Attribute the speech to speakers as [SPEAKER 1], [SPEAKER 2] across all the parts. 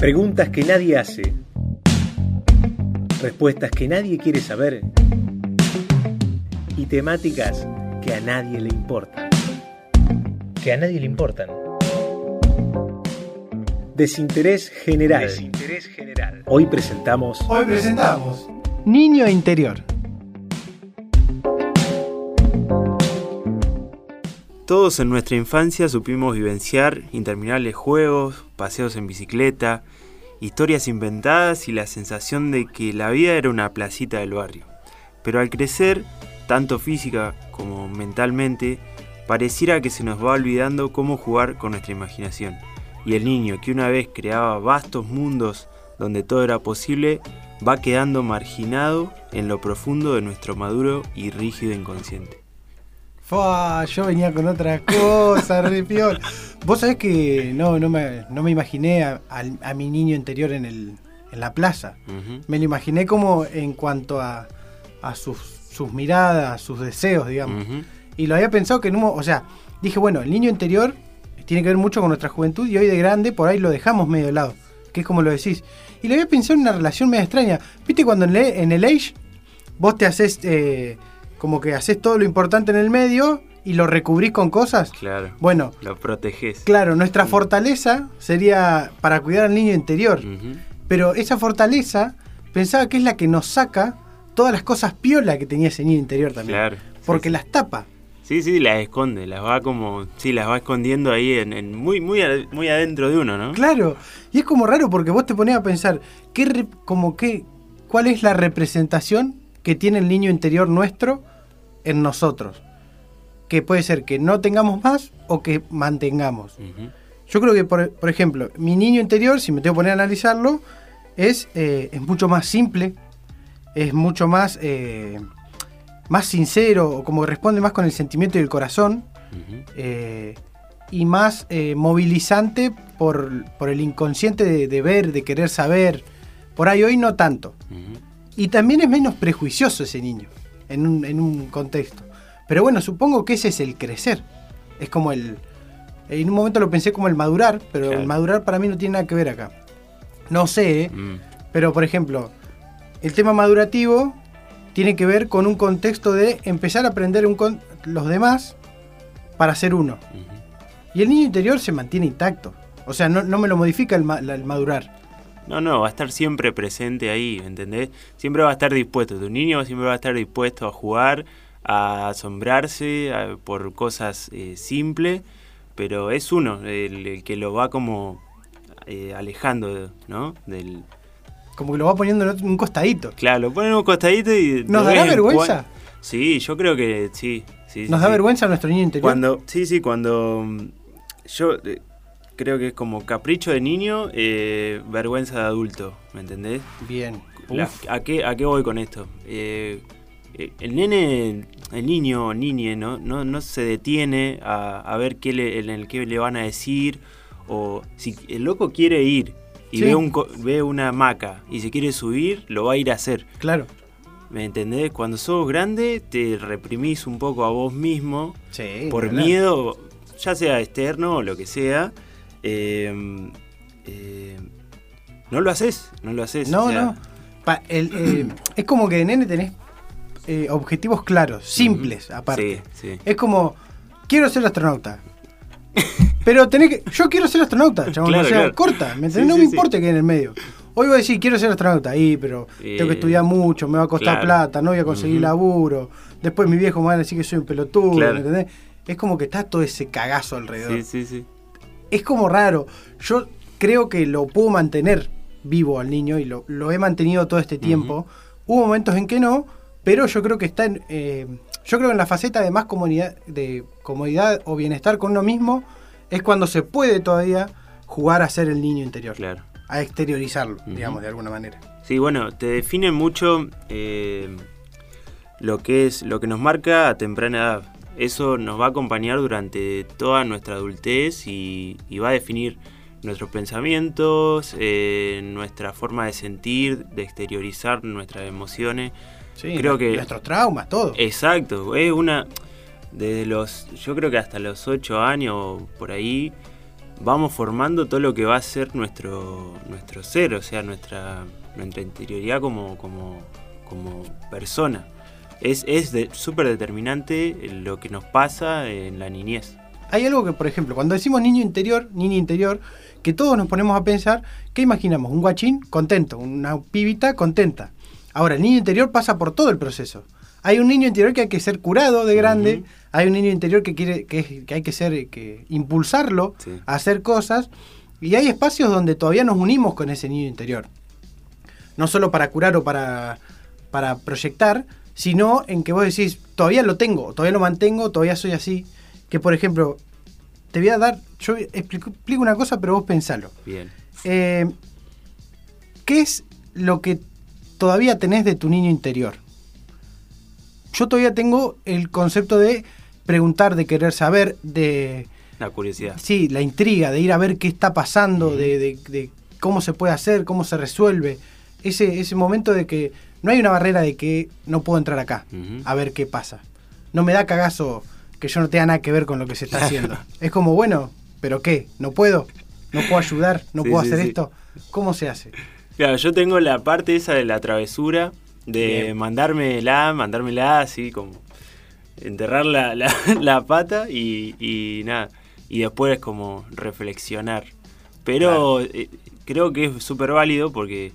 [SPEAKER 1] Preguntas que nadie hace. Respuestas que nadie quiere saber. Y temáticas que a nadie le importan. Que a nadie le importan. Desinterés general.
[SPEAKER 2] Desinterés general.
[SPEAKER 1] Hoy presentamos
[SPEAKER 3] Hoy presentamos Niño Interior.
[SPEAKER 4] Todos en nuestra infancia supimos vivenciar interminables juegos, paseos en bicicleta, historias inventadas y la sensación de que la vida era una placita del barrio. Pero al crecer, tanto física como mentalmente, pareciera que se nos va olvidando cómo jugar con nuestra imaginación. Y el niño que una vez creaba vastos mundos donde todo era posible, va quedando marginado en lo profundo de nuestro maduro y rígido inconsciente.
[SPEAKER 3] Fua, yo venía con otra cosa, re piola. Vos sabés que no, no, me, no me imaginé a, mi niño interior en, el, en la plaza. Me lo imaginé como en cuanto a, a sus, sus miradas, sus deseos, digamos. Y lo había pensado que en un o sea, dije, bueno, el niño interior tiene que ver mucho con nuestra juventud y hoy de grande por ahí lo dejamos medio de lado, que es como lo decís. Y lo había pensado en una relación medio extraña. ¿Viste cuando en, el- en el Age vos te haces eh, como que haces todo lo importante en el medio y lo recubrís con cosas?
[SPEAKER 4] Claro.
[SPEAKER 3] Bueno,
[SPEAKER 4] Lo proteges.
[SPEAKER 3] claro, nuestra fortaleza sería para cuidar al niño interior. Pero esa fortaleza pensaba que es la que nos saca todas las cosas piola que tenía ese niño interior también.
[SPEAKER 4] Claro.
[SPEAKER 3] Porque
[SPEAKER 4] sí,
[SPEAKER 3] las tapa.
[SPEAKER 4] Sí, sí, las esconde, las va como, sí, las va escondiendo ahí en, en muy, muy, muy adentro de uno, ¿no?
[SPEAKER 3] Claro, y es como raro porque vos te ponías a pensar, ¿qué re- como qué, ¿cuál es la representación que tiene el niño interior nuestro en nosotros? Que puede ser que no tengamos más o que mantengamos. Yo creo que, por, por ejemplo, mi niño interior, si me tengo que poner a analizarlo, es, eh, es mucho más simple, es mucho más, eh, más sincero, o como responde más con el sentimiento y el corazón, eh, y más movilizante por, por el inconsciente de, de ver, de querer saber. Por ahí hoy no tanto. Y también es menos prejuicioso ese niño, en un, en un contexto. Pero bueno, supongo que ese es el crecer. Es como el... En un momento lo pensé como el madurar, pero
[SPEAKER 4] Claro.
[SPEAKER 3] el madurar para mí no tiene nada que ver acá. No sé, ¿eh?
[SPEAKER 4] Mm.
[SPEAKER 3] pero por ejemplo, el tema madurativo tiene que ver con un contexto de empezar a aprender un con- los demás para ser uno. Y el niño interior se mantiene intacto. O sea, no, no me lo modifica el, ma- la- el madurar.
[SPEAKER 4] No, no, va a estar siempre presente ahí, ¿entendés? Siempre va a estar dispuesto, tu niño siempre va a estar dispuesto a jugar, a asombrarse a- por cosas eh, simples, pero es uno el, el que lo va como eh, alejando, ¿no? Del,
[SPEAKER 3] Como que lo va poniendo en un costadito.
[SPEAKER 4] claro, lo ponen en un costadito y...
[SPEAKER 3] ¿Nos dará vergüenza?
[SPEAKER 4] Sí, yo creo que sí. sí
[SPEAKER 3] ¿Nos
[SPEAKER 4] sí,
[SPEAKER 3] da
[SPEAKER 4] sí.
[SPEAKER 3] vergüenza nuestro niño interior?
[SPEAKER 4] Cuando, sí, sí, cuando yo eh, creo que es como capricho de niño, eh, vergüenza de adulto, ¿me entendés?
[SPEAKER 3] Bien.
[SPEAKER 4] La-. ¿a, qué, ¿A qué voy con esto? Eh, eh, el nene, el niño o niñe, ¿no? No, no se detiene a, a ver qué le, en el qué le van a decir. O si el loco quiere ir y
[SPEAKER 3] Sí.
[SPEAKER 4] ve, un, ve una hamaca y se quiere subir, lo va a ir a hacer.
[SPEAKER 3] Claro.
[SPEAKER 4] ¿Me entendés? Cuando sos grande, te reprimís un poco a vos mismo
[SPEAKER 3] Sí.
[SPEAKER 4] por miedo, ya sea externo o lo que sea. Eh, eh, no lo haces, no lo haces.
[SPEAKER 3] No,
[SPEAKER 4] o sea,
[SPEAKER 3] no. Pa- el, eh, es como que de nene tenés eh, objetivos claros, simples, aparte.
[SPEAKER 4] Sí, sí.
[SPEAKER 3] Es como, quiero ser astronauta. Pero tenés que. Yo quiero ser astronauta, chabón.
[SPEAKER 4] Claro,
[SPEAKER 3] o sea,
[SPEAKER 4] claro.
[SPEAKER 3] corta, ¿me entendés?
[SPEAKER 4] Sí,
[SPEAKER 3] no me importa que en el medio. Hoy voy a decir, quiero ser astronauta, ahí, pero tengo que estudiar mucho, me va a costar
[SPEAKER 4] claro.
[SPEAKER 3] plata, no voy a conseguir laburo. Después mi viejo me va a decir que soy un pelotudo. Es como que está todo ese cagazo alrededor.
[SPEAKER 4] Sí, sí, sí.
[SPEAKER 3] Es como raro. Yo creo que lo puedo mantener vivo al niño y lo, lo he mantenido todo este tiempo. Hubo momentos en que no, pero yo creo que está en. eh, yo creo que en la faceta de más comodidad, de comodidad o bienestar con uno mismo es cuando se puede todavía jugar a ser el niño interior.
[SPEAKER 4] Claro.
[SPEAKER 3] A exteriorizarlo, digamos, de alguna manera.
[SPEAKER 4] Sí, bueno, te define mucho eh, lo que es, lo que nos marca a temprana edad. Eso nos va a acompañar durante toda nuestra adultez y, y va a definir nuestros pensamientos, eh, nuestra forma de sentir, de exteriorizar nuestras emociones.
[SPEAKER 3] Sí,
[SPEAKER 4] Creo que-
[SPEAKER 3] Nuestros traumas, todo.
[SPEAKER 4] Exacto, es una. Desde los. Yo creo que hasta los 8 años, por ahí, vamos formando todo lo que va a ser nuestro, nuestro ser, o sea, nuestra, nuestra interioridad como, como, como persona. Es, es súper determinante lo que nos pasa en la niñez.
[SPEAKER 3] Hay algo que, por ejemplo, cuando decimos niño interior, niña interior, que todos nos ponemos a pensar, ¿qué imaginamos? Un guachín contento, una pibita contenta. Ahora, el niño interior pasa por todo el proceso. Hay un niño interior que hay que ser curado de grande, hay un niño interior que quiere que, hay que ser que impulsarlo a hacer cosas y hay espacios donde todavía nos unimos con ese niño interior. No solo para curar o para para proyectar, sino en que vos decís, todavía lo tengo, todavía lo mantengo, todavía soy así, que por ejemplo, te voy a dar, yo explico, una cosa, pero vos pensalo.
[SPEAKER 4] Bien.
[SPEAKER 3] Eh, ¿Qué es lo que todavía tenés de tu niño interior? yo todavía tengo el concepto de preguntar, de querer saber, de...
[SPEAKER 4] La curiosidad.
[SPEAKER 3] Sí, la intriga, de ir a ver qué está pasando, de, cómo se puede hacer, cómo se resuelve. Ese, ese momento de que no hay una barrera de que no puedo entrar acá a ver qué pasa. No me da cagazo que yo no tenga nada que ver con lo que se está haciendo. es como, bueno, ¿pero qué? ¿No puedo? ¿No puedo ayudar? ¿No puedo hacer esto? ¿Cómo se hace?
[SPEAKER 4] Claro, yo tengo la parte esa de la travesura de mandármela, mandármela así como enterrar la, la, pata y, nada. Y después como reflexionar. Pero eh, creo que es súper válido porque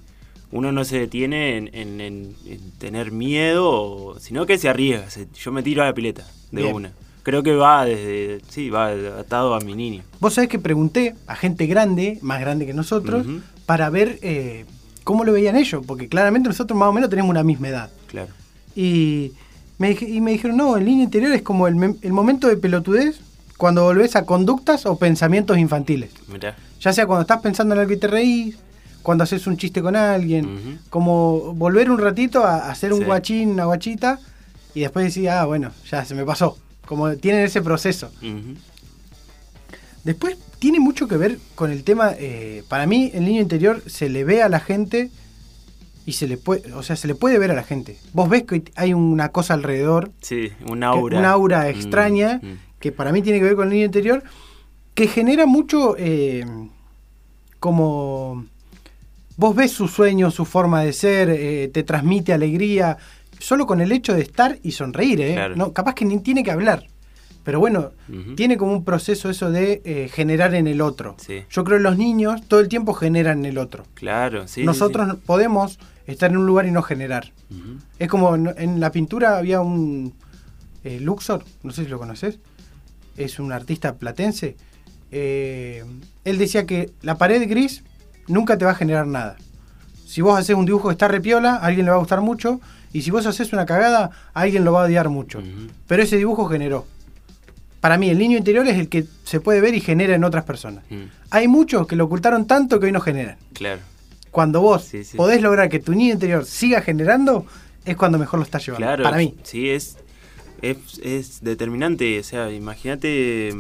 [SPEAKER 4] uno no se detiene en, tener miedo, sino que se arriesga. yo me tiro a la pileta de una. Creo que va desde, sí, va atado a mi niño.
[SPEAKER 3] Vos sabés que pregunté a gente grande, más grande que nosotros, para ver eh, cómo lo veían ellos, porque claramente nosotros más o menos tenemos una misma edad.
[SPEAKER 4] Claro.
[SPEAKER 3] Y me, y me dijeron, no, el línea interior es como el, momento de pelotudez cuando volvés a conductas o pensamientos infantiles.
[SPEAKER 4] Mirá.
[SPEAKER 3] Ya sea cuando estás pensando en algo y te reís, cuando haces un chiste con alguien, como volver un ratito a, hacer un guachín, una guachita, y después decir, ah, bueno, ya se me pasó. Como tienen ese proceso. Después tiene mucho que ver con el tema, eh, para mí el niño interior se le ve a la gente y se le puede, o sea, se le puede ver a la gente. Vos ves que hay una cosa alrededor.
[SPEAKER 4] Sí, un aura.
[SPEAKER 3] Un aura mm, extraña mm. que para mí tiene que ver con el niño interior, que genera mucho eh, como... Vos ves su sueño, su forma de ser, eh, te transmite alegría, solo con el hecho de estar y sonreír, ¿eh? No, capaz que ni tiene que hablar. Pero bueno, tiene como un proceso eso de eh, generar en el otro. Yo creo que los niños todo el tiempo generan en el otro.
[SPEAKER 4] Claro, sí.
[SPEAKER 3] Nosotros podemos estar en un lugar y no generar. Es como en, la pintura había un eh, Luxor, no sé si lo conoces, es un artista platense. Eh, él decía que la pared gris nunca te va a generar nada. Si vos haces un dibujo que está repiola, a alguien le va a gustar mucho. Y si vos haces una cagada, a alguien lo va a odiar mucho. Pero ese dibujo generó para mí el niño interior es el que se puede ver y genera en otras personas. Mm. Hay muchos que lo ocultaron tanto que hoy no generan.
[SPEAKER 4] Claro.
[SPEAKER 3] Cuando vos podés lograr que tu niño interior siga generando, es cuando mejor lo estás llevando. Claro, para mí.
[SPEAKER 4] Sí, es, es, determinante. O sea, imagínate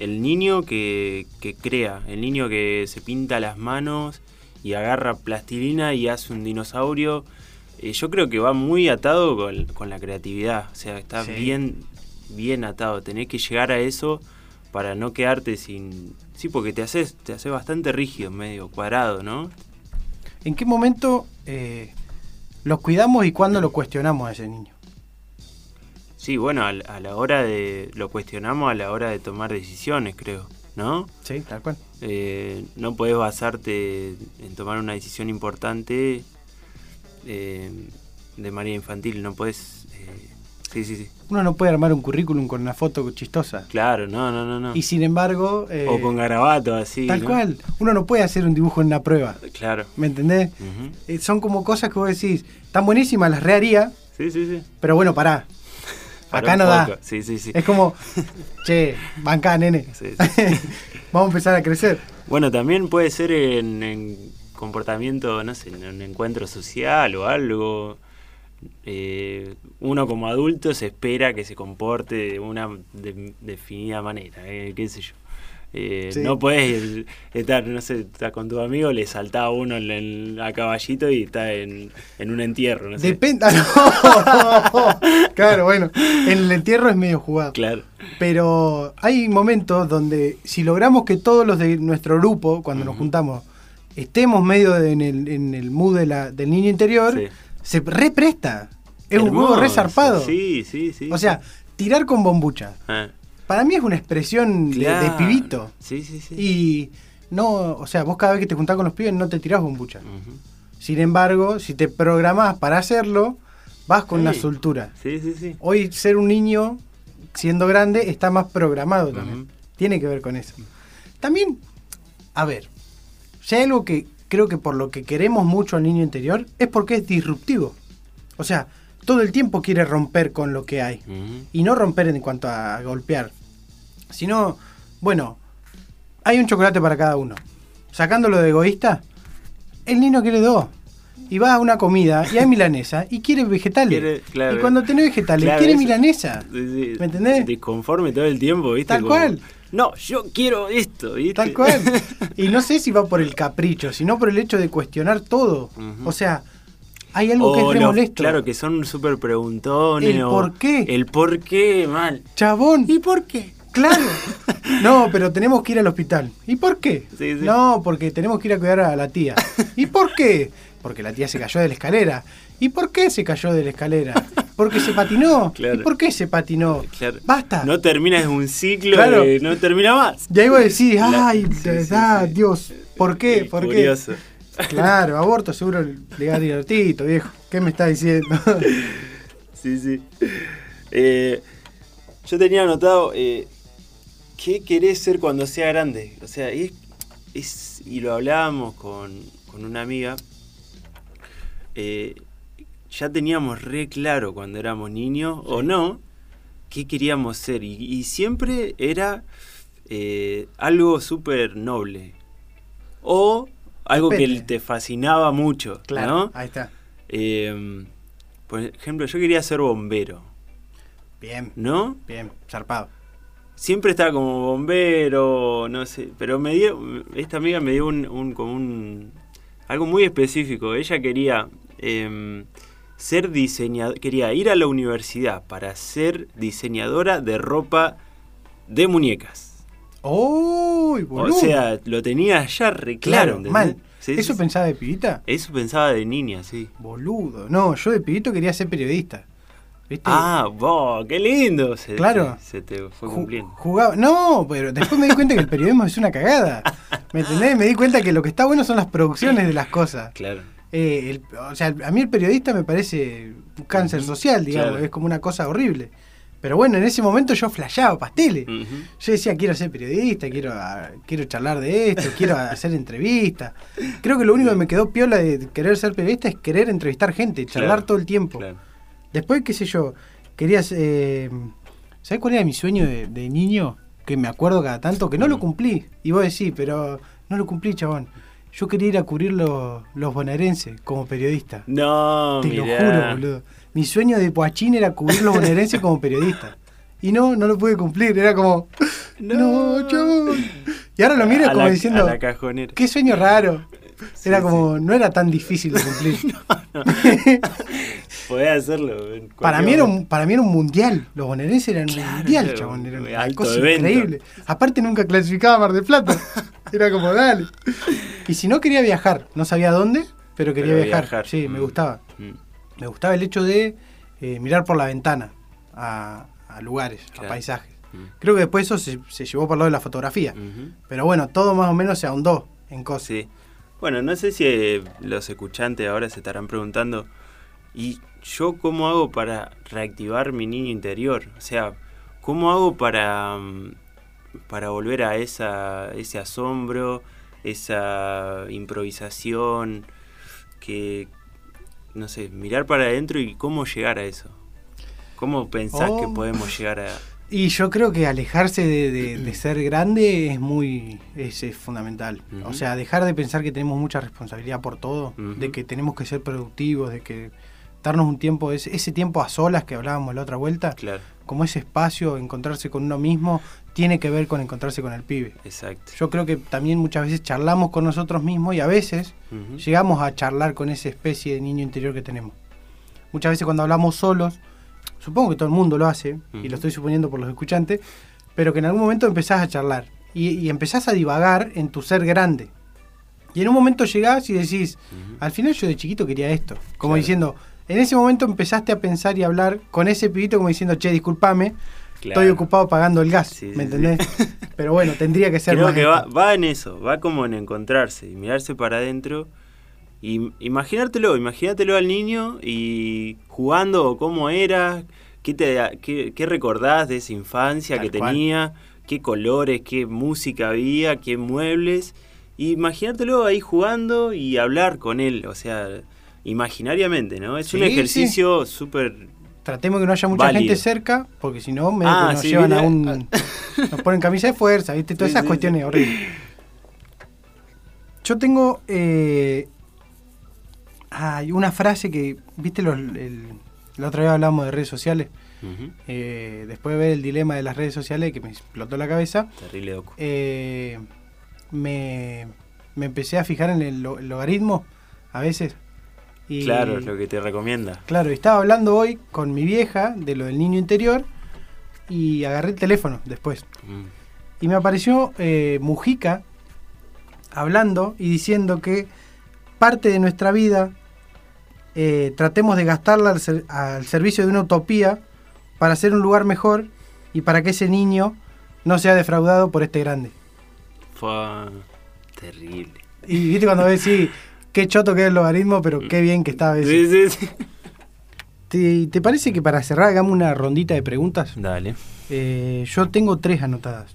[SPEAKER 4] el niño que, crea, el niño que se pinta las manos y agarra plastilina y hace un dinosaurio. Eh, yo creo que va muy atado con, la creatividad. O sea, está bien bien atado, tenés que llegar a eso para no quedarte sin... Sí, porque te haces, te hace bastante rígido, medio cuadrado, ¿no?
[SPEAKER 3] ¿En qué momento eh, los cuidamos y cuándo lo cuestionamos a ese niño?
[SPEAKER 4] Sí, bueno, a, la hora de... Lo cuestionamos a la hora de tomar decisiones, creo, ¿no?
[SPEAKER 3] Sí, tal cual.
[SPEAKER 4] Eh, no podés basarte en tomar una decisión importante eh, de manera infantil, no podés Sí, sí, sí.
[SPEAKER 3] Uno no puede armar un currículum con una foto chistosa.
[SPEAKER 4] Claro, no, no, no. no.
[SPEAKER 3] Y sin embargo...
[SPEAKER 4] Eh, o con garabato, así.
[SPEAKER 3] Tal cual. Uno no puede hacer un dibujo en una prueba.
[SPEAKER 4] Claro.
[SPEAKER 3] ¿Me entendés? Eh, son como cosas que vos decís, tan buenísimas, las reharía.
[SPEAKER 4] Sí, sí, sí.
[SPEAKER 3] Pero bueno, pará. Acá no da.
[SPEAKER 4] Sí, sí, sí.
[SPEAKER 3] Es como, che, banca, nene. Sí, Vamos a empezar a crecer.
[SPEAKER 4] Bueno, también puede ser en, en comportamiento, no sé, en un encuentro social o algo eh, uno como adulto se espera que se comporte de una definida manera, eh, qué sé yo. Eh,
[SPEAKER 3] Sí.
[SPEAKER 4] No puedes estar, no sé, estás con tu amigo, le saltaba uno en el- a caballito y está en, en un entierro, no sé.
[SPEAKER 3] Depende. Ah, no. Claro, bueno, en el entierro es medio jugado.
[SPEAKER 4] Claro.
[SPEAKER 3] Pero hay momentos donde si logramos que todos los de nuestro grupo, cuando nos juntamos, estemos medio de- en, el, en el mood de la- del niño interior,
[SPEAKER 4] Sí.
[SPEAKER 3] se represta. Es un juego re
[SPEAKER 4] Hermoso.
[SPEAKER 3] zarpado.
[SPEAKER 4] Sí, sí, sí.
[SPEAKER 3] O sea, tirar con bombucha.
[SPEAKER 4] Ah,
[SPEAKER 3] Para mí es una expresión de- pibito.
[SPEAKER 4] Sí, sí, sí.
[SPEAKER 3] Y no, o sea, vos cada vez que te juntás con los pibes no te tirás bombucha. Sin embargo, si te programás para hacerlo, vas con
[SPEAKER 4] Sí.
[SPEAKER 3] una soltura.
[SPEAKER 4] Sí, sí, sí.
[SPEAKER 3] Hoy ser un niño, siendo grande, está más programado también. Tiene que ver con eso. También, a ver, si hay algo que creo que por lo que queremos mucho al niño interior, es porque es disruptivo. O sea, todo el tiempo quiere romper con lo que hay. Y no romper en cuanto a golpear. Sino, bueno, hay un chocolate para cada uno. Sacándolo de egoísta, el niño quiere dos. Y va a una comida y hay milanesa y quiere vegetales.
[SPEAKER 4] Quiere- claro.
[SPEAKER 3] y cuando tenés vegetales,
[SPEAKER 4] Claro,
[SPEAKER 3] quiere
[SPEAKER 4] eso-
[SPEAKER 3] milanesa.
[SPEAKER 4] Sí, sí.
[SPEAKER 3] ¿Me entendés?
[SPEAKER 4] Disconforme todo el tiempo, ¿viste?
[SPEAKER 3] Tal cual.
[SPEAKER 4] No, yo quiero esto, ¿viste?
[SPEAKER 3] Tal cual. Y no sé si va por el capricho, sino por el hecho de cuestionar todo. O sea, hay algo que es re
[SPEAKER 4] los-
[SPEAKER 3] molesto.
[SPEAKER 4] Claro, que son súper preguntones.
[SPEAKER 3] El
[SPEAKER 4] o-
[SPEAKER 3] por qué.
[SPEAKER 4] El por qué, mal.
[SPEAKER 3] Chabón.
[SPEAKER 4] ¿Y por qué?
[SPEAKER 3] Claro. No, pero tenemos que ir al hospital. ¿Y por qué?
[SPEAKER 4] Sí, sí.
[SPEAKER 3] No, porque tenemos que ir a cuidar a la tía. ¿Y por qué? Porque la tía se cayó de la escalera. ¿Y por qué se cayó de la escalera? Porque se patinó.
[SPEAKER 4] Claro.
[SPEAKER 3] ¿Y por qué se patinó?
[SPEAKER 4] Claro.
[SPEAKER 3] Basta.
[SPEAKER 4] No terminas un ciclo
[SPEAKER 3] Claro.
[SPEAKER 4] de no termina más.
[SPEAKER 3] Y ahí vos decís,
[SPEAKER 4] La-
[SPEAKER 3] ay, de
[SPEAKER 4] sí.
[SPEAKER 3] Dios, ¿por qué? ¿Por
[SPEAKER 4] curioso.
[SPEAKER 3] qué? Claro, aborto seguro le da divertido, viejo. ¿Qué me está diciendo?
[SPEAKER 4] Sí, sí. Eh, yo tenía anotado, eh, ¿qué querés ser cuando sea grande? O sea, es, es- y lo hablábamos con, con una amiga, eh, ya teníamos re claro cuando éramos niños, o no, qué queríamos ser. Y, y siempre era eh, algo súper noble. O algo que te fascinaba mucho, ¿no?
[SPEAKER 3] ahí está.
[SPEAKER 4] Eh, por ejemplo, yo quería ser bombero,
[SPEAKER 3] Bien,
[SPEAKER 4] ¿no?
[SPEAKER 3] bien, zarpado.
[SPEAKER 4] Siempre estaba como bombero, no sé, pero me dio, esta amiga me dio un, un- como un, algo muy específico. Ella quería em, ser diseñadora, quería ir a la universidad para ser diseñadora de ropa de muñecas.
[SPEAKER 3] ¡Uy,
[SPEAKER 4] O
[SPEAKER 3] boludo!
[SPEAKER 4] sea, lo tenía ya re claro,
[SPEAKER 3] claro,
[SPEAKER 4] ¿entendés?
[SPEAKER 3] mal.
[SPEAKER 4] Sí,
[SPEAKER 3] ¿Eso
[SPEAKER 4] sí.
[SPEAKER 3] pensaba de pibita?
[SPEAKER 4] Eso pensaba de niña, sí.
[SPEAKER 3] Boludo. No, yo de pibito quería ser periodista. ¿Viste?
[SPEAKER 4] Ah, vos, qué lindo. Se,
[SPEAKER 3] Claro.
[SPEAKER 4] se te fue cumpliendo.
[SPEAKER 3] Jugaba. No, pero después me di cuenta que el periodismo es una cagada. ¿Me entendés? Me di cuenta que lo que está bueno son las producciones de las cosas.
[SPEAKER 4] Claro.
[SPEAKER 3] Eh, el- o sea, a mí el periodista me parece un cáncer social, digamos,
[SPEAKER 4] Claro.
[SPEAKER 3] es como una cosa horrible. Pero bueno, en ese momento yo flasheaba pasteles. Yo decía, quiero ser periodista, quiero, ah, quiero charlar de esto, quiero hacer entrevistas. Creo que lo único que me quedó piola de querer ser periodista es querer entrevistar gente, charlar
[SPEAKER 4] Claro,
[SPEAKER 3] todo el tiempo.
[SPEAKER 4] Claro.
[SPEAKER 3] Después, qué sé yo, querías... Eh, ¿Sabes cuál era mi sueño de, de niño? Que me acuerdo cada tanto, que no lo cumplí. Y vos decís, pero no lo cumplí, chabón. Yo quería ir a cubrir los, los bonaerenses como periodista.
[SPEAKER 4] No,
[SPEAKER 3] Te lo juro, boludo. Mi sueño de Poachín era cubrir los bonaerenses como periodista. Y no, no lo pude cumplir. Era como, no, chabón. Y ahora lo miro como
[SPEAKER 4] la-
[SPEAKER 3] diciendo,
[SPEAKER 4] a la cajonera.
[SPEAKER 3] qué sueño raro.
[SPEAKER 4] Sí,
[SPEAKER 3] Era como, no era tan difícil de cumplir.
[SPEAKER 4] Podés hacerlo. en
[SPEAKER 3] Para mí, era un, para mí era un mundial. Los bonaerenses eran un mundial,
[SPEAKER 4] claro,
[SPEAKER 3] chabón. Era
[SPEAKER 4] un
[SPEAKER 3] una
[SPEAKER 4] alto
[SPEAKER 3] cosa
[SPEAKER 4] evento.
[SPEAKER 3] increíble. Aparte, nunca clasificaba a Mar del Plata. Era como, dale. Y si no, quería viajar. No sabía dónde, pero quería
[SPEAKER 4] Pero
[SPEAKER 3] viajar.
[SPEAKER 4] viajar.
[SPEAKER 3] Sí, me
[SPEAKER 4] Mm.
[SPEAKER 3] gustaba.
[SPEAKER 4] Mm,
[SPEAKER 3] Me gustaba el hecho de eh, mirar por la ventana a, a lugares, a paisajes.
[SPEAKER 4] mm,
[SPEAKER 3] Creo que después eso se, se llevó por el lado de la fotografía. Pero bueno, todo más o menos se ahondó en cosas.
[SPEAKER 4] Sí. Bueno, no sé si eh, los escuchantes ahora se estarán preguntando, ¿y yo cómo hago para reactivar mi niño interior? O sea, ¿cómo hago para, mm, para volver a esa, ese asombro, esa improvisación, que, no sé, mirar para adentro y cómo llegar a eso? ¿Cómo pensás que
[SPEAKER 3] Oh.
[SPEAKER 4] podemos llegar a...?
[SPEAKER 3] Y yo creo que alejarse de, de- de ser grande es muy es, es fundamental. O sea, dejar de pensar que tenemos mucha responsabilidad por todo, de que tenemos que ser productivos, de que darnos un tiempo, ese, ese tiempo a solas que hablábamos la otra vuelta,
[SPEAKER 4] Claro.
[SPEAKER 3] como ese espacio, encontrarse con uno mismo, tiene que ver con encontrarse con el pibe.
[SPEAKER 4] Exacto.
[SPEAKER 3] Yo creo que también muchas veces charlamos con nosotros mismos y a veces llegamos a charlar con esa especie de niño interior que tenemos. Muchas veces cuando hablamos solos, supongo que todo el mundo lo hace, y lo estoy suponiendo por los escuchantes, pero que en algún momento empezás a charlar y, y empezás a divagar en tu ser grande. Y en un momento llegás y decís, al final yo de chiquito quería esto. Como
[SPEAKER 4] Claro.
[SPEAKER 3] diciendo, en ese momento empezaste a pensar y hablar con ese pibito como diciendo, che, discúlpame,
[SPEAKER 4] Claro.
[SPEAKER 3] estoy ocupado pagando el gas,
[SPEAKER 4] Sí,
[SPEAKER 3] ¿me
[SPEAKER 4] sí,
[SPEAKER 3] entendés? Pero bueno, tendría que ser
[SPEAKER 4] Creo
[SPEAKER 3] más
[SPEAKER 4] que va, va en eso, va como en encontrarse y mirarse para adentro. Y imaginártelo, imagínatelo al niño y jugando cómo era, qué, te, qué, qué recordás de esa infancia
[SPEAKER 3] Tal
[SPEAKER 4] que
[SPEAKER 3] cual.
[SPEAKER 4] tenía, qué colores, qué música había, qué muebles. Y imaginártelo ahí jugando y hablar con él, o sea, imaginariamente, ¿no? Es un ejercicio súper...
[SPEAKER 3] Tratemos que no haya mucha
[SPEAKER 4] Válido.
[SPEAKER 3] gente cerca, porque si no, medio
[SPEAKER 4] Ah,
[SPEAKER 3] que nos
[SPEAKER 4] sí,
[SPEAKER 3] llevan
[SPEAKER 4] mira.
[SPEAKER 3] a un. Nos ponen camisa de fuerza, ¿viste? Todas
[SPEAKER 4] Sí,
[SPEAKER 3] esas
[SPEAKER 4] sí,
[SPEAKER 3] cuestiones horribles. Yo tengo. Eh, hay una frase que. ¿Viste? Los, el- la otra vez hablamos de redes sociales. Eh, después de ver el dilema de las redes sociales, que me explotó la cabeza.
[SPEAKER 4] Terrible docu.
[SPEAKER 3] eh, me, me empecé a fijar en el, lo- el logaritmo a veces. Y,
[SPEAKER 4] Claro, es lo que te recomienda.
[SPEAKER 3] Claro, estaba hablando hoy con mi vieja de lo del niño interior y agarré el teléfono después.
[SPEAKER 4] Mm.
[SPEAKER 3] Y me apareció eh, Mujica hablando y diciendo que parte de nuestra vida eh, tratemos de gastarla al, ser- al servicio de una utopía para hacer un lugar mejor y para que ese niño no sea defraudado por este grande.
[SPEAKER 4] Fue terrible.
[SPEAKER 3] Y viste cuando ves, sí, qué choto que es el logaritmo, pero qué bien que está a veces.
[SPEAKER 4] Sí, sí, sí.
[SPEAKER 3] ¿Te, te parece que para cerrar hagamos una rondita de preguntas?
[SPEAKER 4] Dale.
[SPEAKER 3] Eh, yo tengo tres anotadas.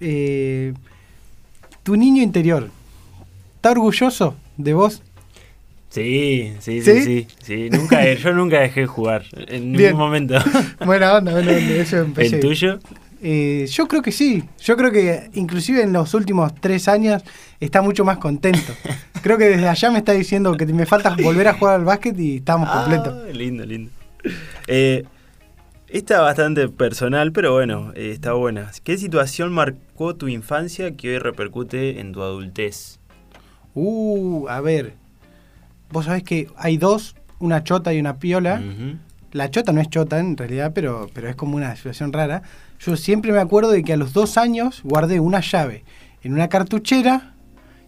[SPEAKER 3] Eh, tu niño interior, ¿está orgulloso de vos?
[SPEAKER 4] Sí, sí,
[SPEAKER 3] ¿Sí?
[SPEAKER 4] sí. Nunca, yo nunca dejé de jugar en ningún
[SPEAKER 3] Bien.
[SPEAKER 4] momento.
[SPEAKER 3] Buena onda, buena onda, eso empecé.
[SPEAKER 4] ¿El tuyo?
[SPEAKER 3] Eh, yo creo que sí. Yo creo que inclusive en los últimos tres años está mucho más contento. Creo que desde allá me está diciendo que me falta volver a jugar al básquet y estamos completos.
[SPEAKER 4] Ah, lindo, lindo. Eh, esta bastante personal, pero bueno, eh, está buena. ¿Qué situación marcó tu infancia que hoy repercute en tu adultez?
[SPEAKER 3] Uh, a ver. Vos sabés que hay dos, una chota y una piola. La chota no es chota en realidad, pero, pero es como una situación rara. Yo siempre me acuerdo de que a los dos años guardé una llave en una cartuchera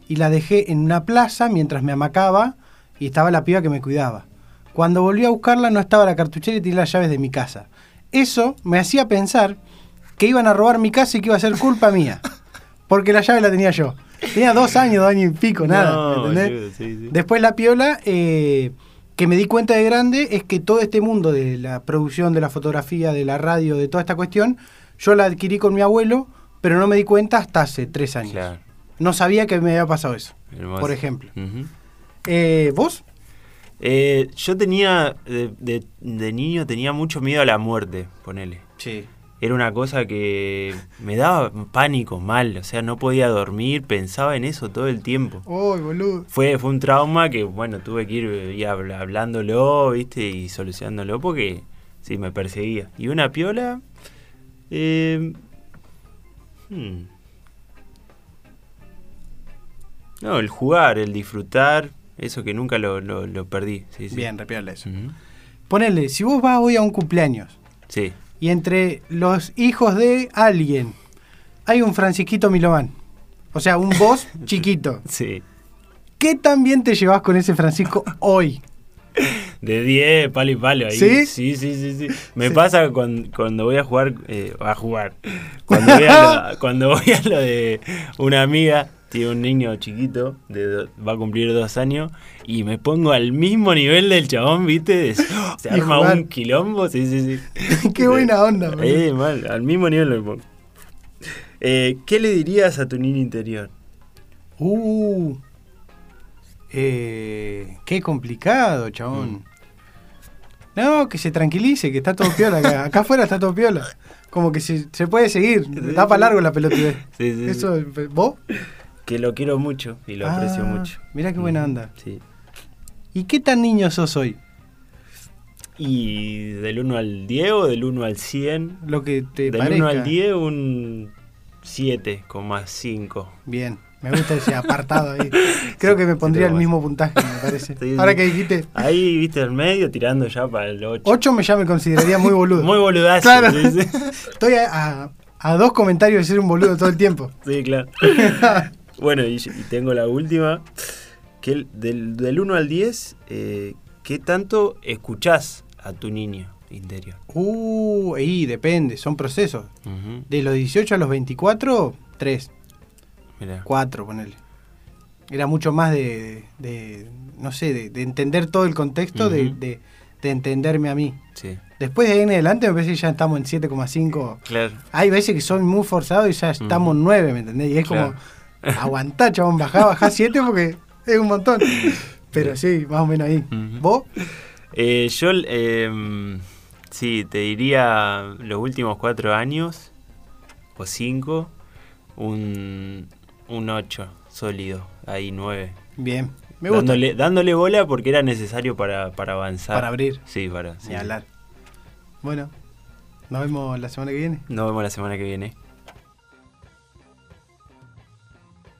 [SPEAKER 3] y la dejé en una plaza mientras me amacaba y estaba la piba que me cuidaba. Cuando volví a buscarla no estaba la cartuchera y tiré las llaves de mi casa. Eso me hacía pensar que iban a robar mi casa y que iba a ser culpa mía. Porque la llave la tenía yo. Tenía dos años, dos años y pico, nada.
[SPEAKER 4] No,
[SPEAKER 3] ¿entendés?
[SPEAKER 4] sí, sí.
[SPEAKER 3] Después la piola, eh, que me di cuenta de grande, es que todo este mundo de la producción, de la fotografía, de la radio, de toda esta cuestión, yo la adquirí con mi abuelo, pero no me di cuenta hasta hace tres años.
[SPEAKER 4] Claro.
[SPEAKER 3] No sabía que me había pasado eso,
[SPEAKER 4] hermoso.
[SPEAKER 3] por ejemplo. Eh, ¿Vos?
[SPEAKER 4] Eh, yo tenía, de, de- de niño tenía mucho miedo a la muerte, ponele.
[SPEAKER 3] Sí.
[SPEAKER 4] Era una cosa que me daba pánico mal, o sea, no podía dormir, pensaba en eso todo el tiempo.
[SPEAKER 3] Uy, boludo.
[SPEAKER 4] Fue, fue un trauma que, bueno, tuve que ir, eh, ir habl- hablándolo, viste, y solucionándolo porque sí, me perseguía. Y una piola... eh, hmm. No, el jugar, el disfrutar, eso que nunca lo, lo- lo perdí. Sí, sí.
[SPEAKER 3] Bien, repiola eso. Ponele, si vos vas hoy a un cumpleaños
[SPEAKER 4] Sí.
[SPEAKER 3] Y entre los hijos de alguien hay un Francisquito Milován, o sea, un vos chiquito,
[SPEAKER 4] Sí.
[SPEAKER 3] ¿qué tan bien te llevas con ese Francisco hoy?
[SPEAKER 4] De 10, palo y palo ahí.
[SPEAKER 3] ¿Sí?
[SPEAKER 4] Sí, sí, sí, sí. Me
[SPEAKER 3] Sí.
[SPEAKER 4] pasa cuando, cuando voy a jugar, eh, a jugar. Cuando voy a, lo, cuando voy a lo de una amiga, tiene un niño chiquito, de va a cumplir dos años, y me pongo al mismo nivel del chabón, ¿viste? Se arma un quilombo, sí, sí, sí.
[SPEAKER 3] Qué buena onda, boludo.
[SPEAKER 4] Eh, mal, al mismo nivel lo pongo. Eh, ¿Qué le dirías a tu niño interior?
[SPEAKER 3] Uh. Eh, qué complicado, chabón.
[SPEAKER 4] Mm.
[SPEAKER 3] No, que se tranquilice, que está todo piola acá. Acá afuera está todo piola. Como que se, se puede seguir. Da para largo la pelotudez.
[SPEAKER 4] Sí, sí.
[SPEAKER 3] Eso, ¿Vos?
[SPEAKER 4] Que lo quiero mucho y lo aprecio
[SPEAKER 3] Ah,
[SPEAKER 4] mucho.
[SPEAKER 3] mirá qué buena onda.
[SPEAKER 4] Sí.
[SPEAKER 3] ¿Y qué tan niño sos hoy?
[SPEAKER 4] Y del 1 al 10 o del 1 al 100.
[SPEAKER 3] Lo que te
[SPEAKER 4] del
[SPEAKER 3] parezca.
[SPEAKER 4] 1 al 10 un 7,5.
[SPEAKER 3] Bien, me gusta ese apartado ahí. Creo que me pondría el mismo puntaje, me parece.
[SPEAKER 4] Sí,
[SPEAKER 3] Ahora
[SPEAKER 4] sí.
[SPEAKER 3] que dijiste
[SPEAKER 4] Ahí, viste, al medio tirando ya para el 8.
[SPEAKER 3] 8 me ya me consideraría muy boludo.
[SPEAKER 4] Muy boludazo.
[SPEAKER 3] Claro.
[SPEAKER 4] Sí, sí.
[SPEAKER 3] Estoy a, a- a dos comentarios de ser un boludo todo el tiempo.
[SPEAKER 4] Sí, claro. Bueno, y, y tengo la última. Que el- del, del 1 al 10, eh, ¿qué tanto escuchás a tu niño interior?
[SPEAKER 3] Uh, y depende, son procesos. De los 18 a los 24, 3,
[SPEAKER 4] mirá.
[SPEAKER 3] 4, ponele. Era mucho más de, de- no sé, de, de entender todo el contexto, de, de- de entenderme a mí.
[SPEAKER 4] Sí,
[SPEAKER 3] Después de ahí en adelante me parece que ya estamos en 7,5.
[SPEAKER 4] claro.
[SPEAKER 3] Hay veces que son muy forzados y ya estamos en 9, ¿me entendés? Y es
[SPEAKER 4] Claro.
[SPEAKER 3] como, aguantá, chabón, bajá, bajá 7 porque es un montón. Pero sí, más o menos ahí. ¿Vos?
[SPEAKER 4] Eh, yo, eh, sí, te diría los últimos cuatro años, o cinco, un, un 8 sólido, ahí 9.
[SPEAKER 3] Bien, me gusta.
[SPEAKER 4] Dándole, dándole bola porque era necesario para, para avanzar.
[SPEAKER 3] Para abrir.
[SPEAKER 4] Sí, para. sí.
[SPEAKER 3] Ni hablar. Bueno, nos vemos la semana que viene.
[SPEAKER 4] Nos vemos la semana que viene.